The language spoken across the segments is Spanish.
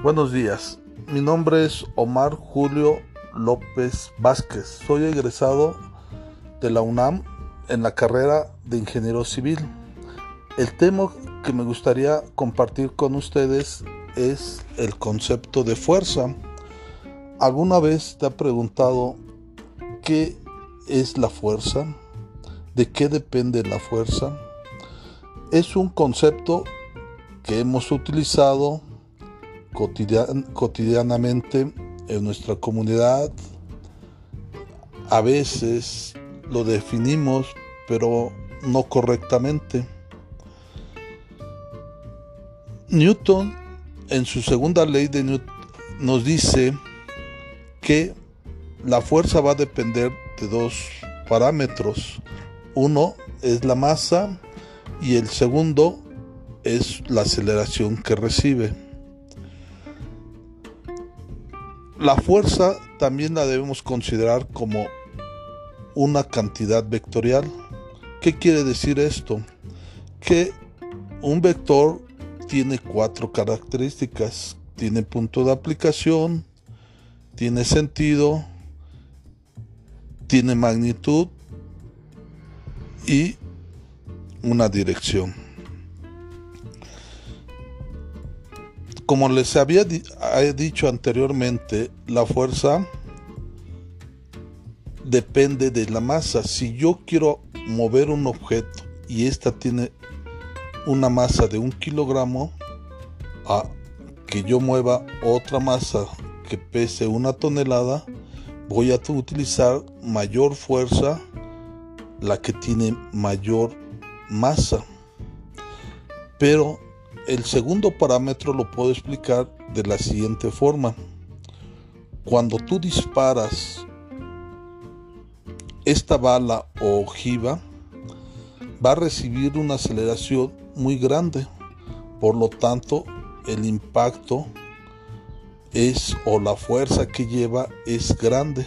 Buenos días, mi nombre es Omar Julio López Vázquez. Soy egresado de la UNAM en la carrera de Ingeniero Civil. El tema que me gustaría compartir con ustedes es el concepto de fuerza. ¿Alguna vez te ha preguntado qué es la fuerza? ¿De qué depende la fuerza? Es un concepto que hemos utilizado cotidianamente en nuestra comunidad. A veces lo definimos, pero no correctamente. Newton, en su segunda ley de Newton, nos dice que la fuerza va a depender de dos parámetros. Uno es la masa y el segundo es la aceleración que recibe. La fuerza también la debemos considerar como una cantidad vectorial. ¿Qué quiere decir esto? Que un vector tiene cuatro características. Tiene punto de aplicación, tiene sentido, tiene magnitud y una dirección. Como les había dicho anteriormente, la fuerza depende de la masa. Si yo quiero mover un objeto y esta tiene una masa de un kilogramo, a que yo mueva otra masa que pese una tonelada, voy a utilizar mayor fuerza, la que tiene mayor masa. Pero el segundo parámetro lo puedo explicar de la siguiente forma. Cuando tú disparas esta bala o ojiva, va a recibir una aceleración muy grande. Por lo tanto, el impacto es o la fuerza que lleva es grande,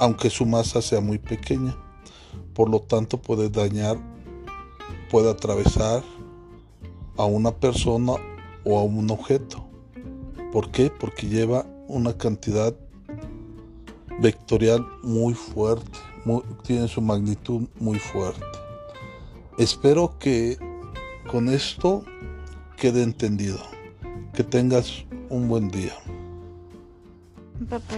aunque su masa sea muy pequeña. Por lo tanto, puede dañar, puede atravesar a una persona o a un objeto. ¿Por qué? Porque lleva una cantidad vectorial muy fuerte, tiene su magnitud muy fuerte. Espero que con esto quede entendido. Que tengas un buen día. Papá.